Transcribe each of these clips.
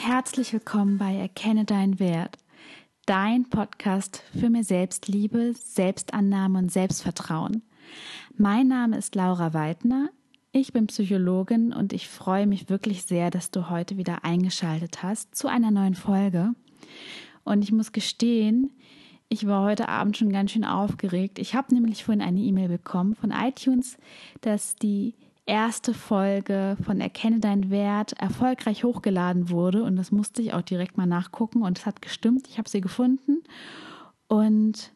Herzlich willkommen bei Erkenne deinen Wert, dein Podcast für mehr Selbstliebe, Selbstannahme und Selbstvertrauen. Mein Name ist Laura Weidner. Ich bin Psychologin und ich freue mich wirklich sehr, dass du heute wieder eingeschaltet hast zu einer neuen Folge. Und ich muss gestehen, ich war heute Abend schon ganz schön aufgeregt. Ich habe nämlich vorhin eine E-Mail bekommen von iTunes, dass die erste Folge von Erkenne deinen Wert erfolgreich hochgeladen wurde. Und das musste ich auch direkt mal nachgucken. Und es hat gestimmt. Ich habe sie gefunden. Und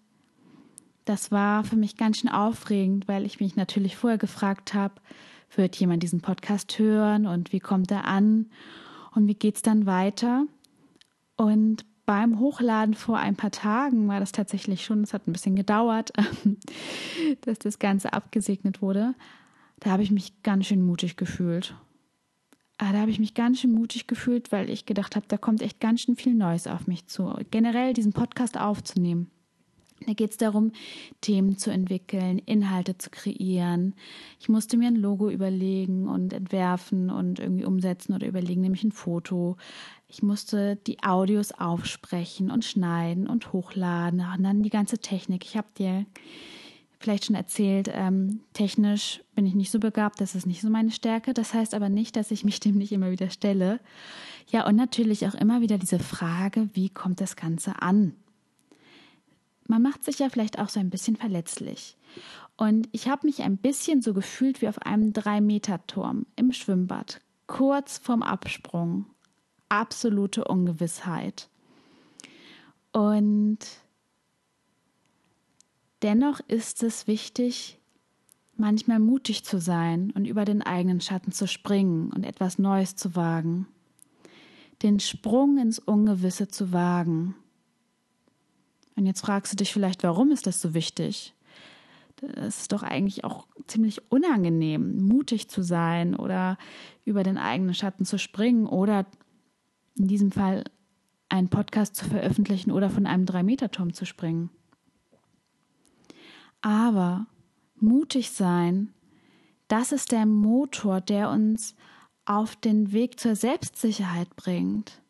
das war für mich ganz schön aufregend, weil ich mich natürlich vorher gefragt habe, wird jemand diesen Podcast hören? Und wie kommt er an? Und wie geht es dann weiter? Und beim Hochladen vor ein paar Tagen war das tatsächlich schon, es hat ein bisschen gedauert, dass das Ganze abgesegnet wurde da habe ich mich ganz schön mutig gefühlt. Ah, da habe ich mich ganz schön mutig gefühlt, weil ich gedacht habe, da kommt echt ganz schön viel Neues auf mich zu. Generell diesen Podcast aufzunehmen. Da geht es darum, Themen zu entwickeln, Inhalte zu kreieren. Ich musste mir ein Logo überlegen und entwerfen und irgendwie umsetzen oder überlegen, nämlich ein Foto. Ich musste die Audios aufsprechen und schneiden und hochladen und dann die ganze Technik. Ich habe dir vielleicht schon erzählt, ähm, technisch bin ich nicht so begabt, das ist nicht so meine Stärke. Das heißt aber nicht, dass ich mich dem nicht immer wieder stelle. Ja, und natürlich auch immer wieder diese Frage, wie kommt das Ganze an? Man macht sich ja vielleicht auch so ein bisschen verletzlich. Und ich habe mich ein bisschen so gefühlt wie auf einem Drei-Meter-Turm im Schwimmbad, kurz vorm Absprung. Absolute Ungewissheit. Und Dennoch ist es wichtig, manchmal mutig zu sein und über den eigenen Schatten zu springen und etwas Neues zu wagen. Den Sprung ins Ungewisse zu wagen. Und jetzt fragst du dich vielleicht, warum ist das so wichtig? Das ist doch eigentlich auch ziemlich unangenehm, mutig zu sein oder über den eigenen Schatten zu springen oder in diesem Fall einen Podcast zu veröffentlichen oder von einem Drei-Meter-Turm zu springen. Aber mutig sein, das ist der Motor, der uns auf den Weg zur Selbstsicherheit bringt.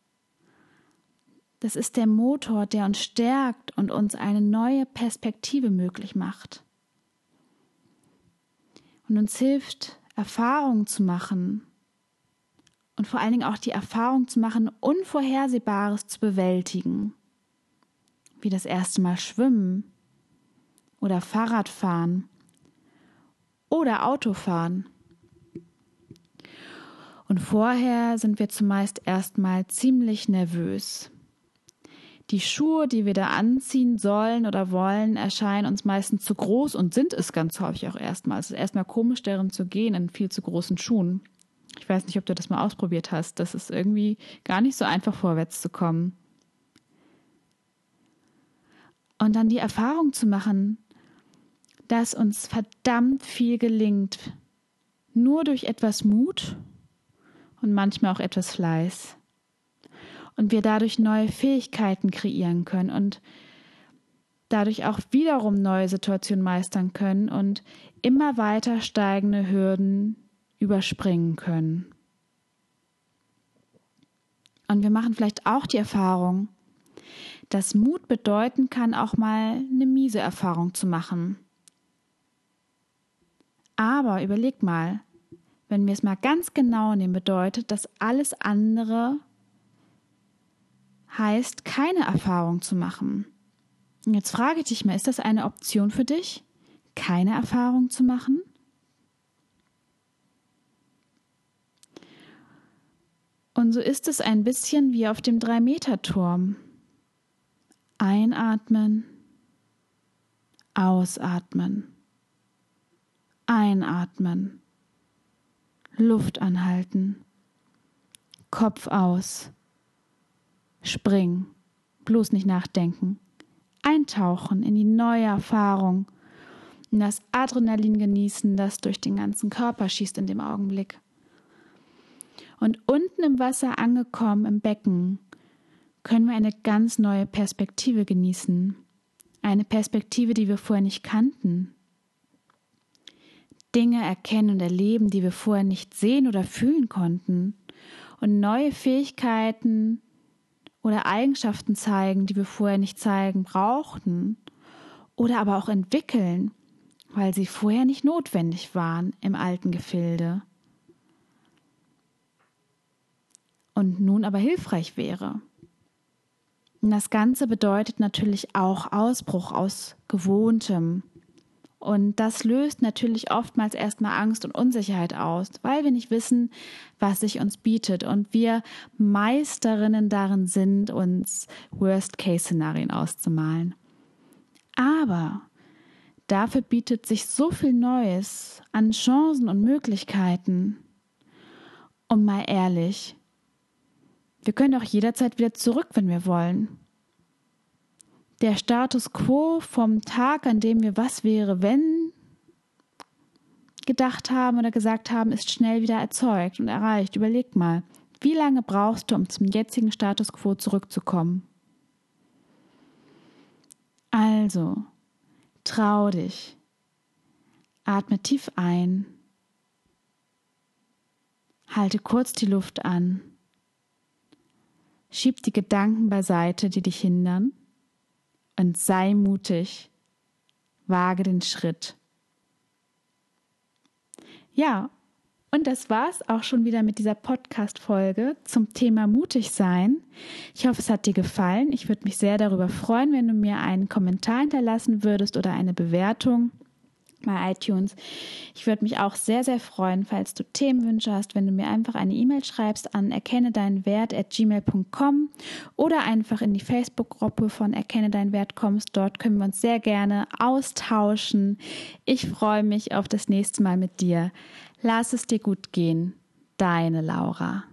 Das ist der Motor, der uns stärkt und uns eine neue Perspektive möglich macht. Und uns hilft, Erfahrungen zu machen. Und vor allen Dingen auch die Erfahrung zu machen, Unvorhersehbares zu bewältigen. Wie das erste Mal schwimmen oder Fahrradfahren oder Autofahren. Und vorher sind wir zumeist erstmal ziemlich nervös. Die Schuhe, die wir da anziehen sollen oder wollen, erscheinen uns meistens zu groß und sind es ganz häufig auch erstmal. Es ist erstmal komisch, darin zu gehen in viel zu großen Schuhen. Ich weiß nicht, ob du das mal ausprobiert hast. Das ist irgendwie gar nicht so einfach vorwärts zu kommen. Und dann die Erfahrung zu machen, dass uns verdammt viel gelingt. Nur durch etwas Mut und manchmal auch etwas Fleiß. Und wir dadurch neue Fähigkeiten kreieren können und dadurch auch wiederum neue Situationen meistern können und immer weiter steigende Hürden überspringen können. Und wir machen vielleicht auch die Erfahrung, dass Mut bedeuten kann, auch mal eine miese Erfahrung zu machen. Aber überleg mal, wenn wir es mal ganz genau nehmen, bedeutet, dass alles andere heißt, keine Erfahrung zu machen. Und jetzt frage ich dich mal, ist das eine Option für dich, keine Erfahrung zu machen? Und so ist es ein bisschen wie auf dem Drei-Meter-Turm. Einatmen, ausatmen. Einatmen. Luft anhalten. Kopf aus. Spring. Bloß nicht nachdenken. Eintauchen in die neue Erfahrung. In das Adrenalin genießen, das durch den ganzen Körper schießt in dem Augenblick. Und unten im Wasser angekommen, im Becken, können wir eine ganz neue Perspektive genießen. Eine Perspektive, die wir vorher nicht kannten. Dinge erkennen und erleben, die wir vorher nicht sehen oder fühlen konnten und neue Fähigkeiten oder Eigenschaften zeigen, die wir vorher nicht zeigen brauchten oder aber auch entwickeln, weil sie vorher nicht notwendig waren im alten Gefilde und nun aber hilfreich wäre. Und das Ganze bedeutet natürlich auch Ausbruch aus Gewohntem. Und das löst natürlich oftmals erstmal Angst und Unsicherheit aus, weil wir nicht wissen, was sich uns bietet und wir Meisterinnen darin sind, uns Worst-Case-Szenarien auszumalen. Aber dafür bietet sich so viel Neues an Chancen und Möglichkeiten. Und mal ehrlich, wir können auch jederzeit wieder zurück, wenn wir wollen. Der Status quo vom Tag, an dem wir was wäre, wenn gedacht haben oder gesagt haben, ist schnell wieder erzeugt und erreicht. Überleg mal, wie lange brauchst du, um zum jetzigen Status quo zurückzukommen? Also, trau dich. Atme tief ein. Halte kurz die Luft an. Schieb die Gedanken beiseite, die dich hindern. Und sei mutig. Wage den Schritt. Ja, und das war's auch schon wieder mit dieser Podcast-Folge zum Thema mutig sein. Ich hoffe, es hat dir gefallen. Ich würde mich sehr darüber freuen, wenn du mir einen Kommentar hinterlassen würdest oder eine Bewertung bei iTunes. Ich würde mich auch sehr, sehr freuen, falls du Themenwünsche hast, wenn du mir einfach eine E-Mail schreibst an erkenne deinen Wert at gmail.com oder einfach in die Facebook-Gruppe von Erkenne deinen Wert kommst. Dort können wir uns sehr gerne austauschen. Ich freue mich auf das nächste Mal mit dir. Lass es dir gut gehen. Deine Laura.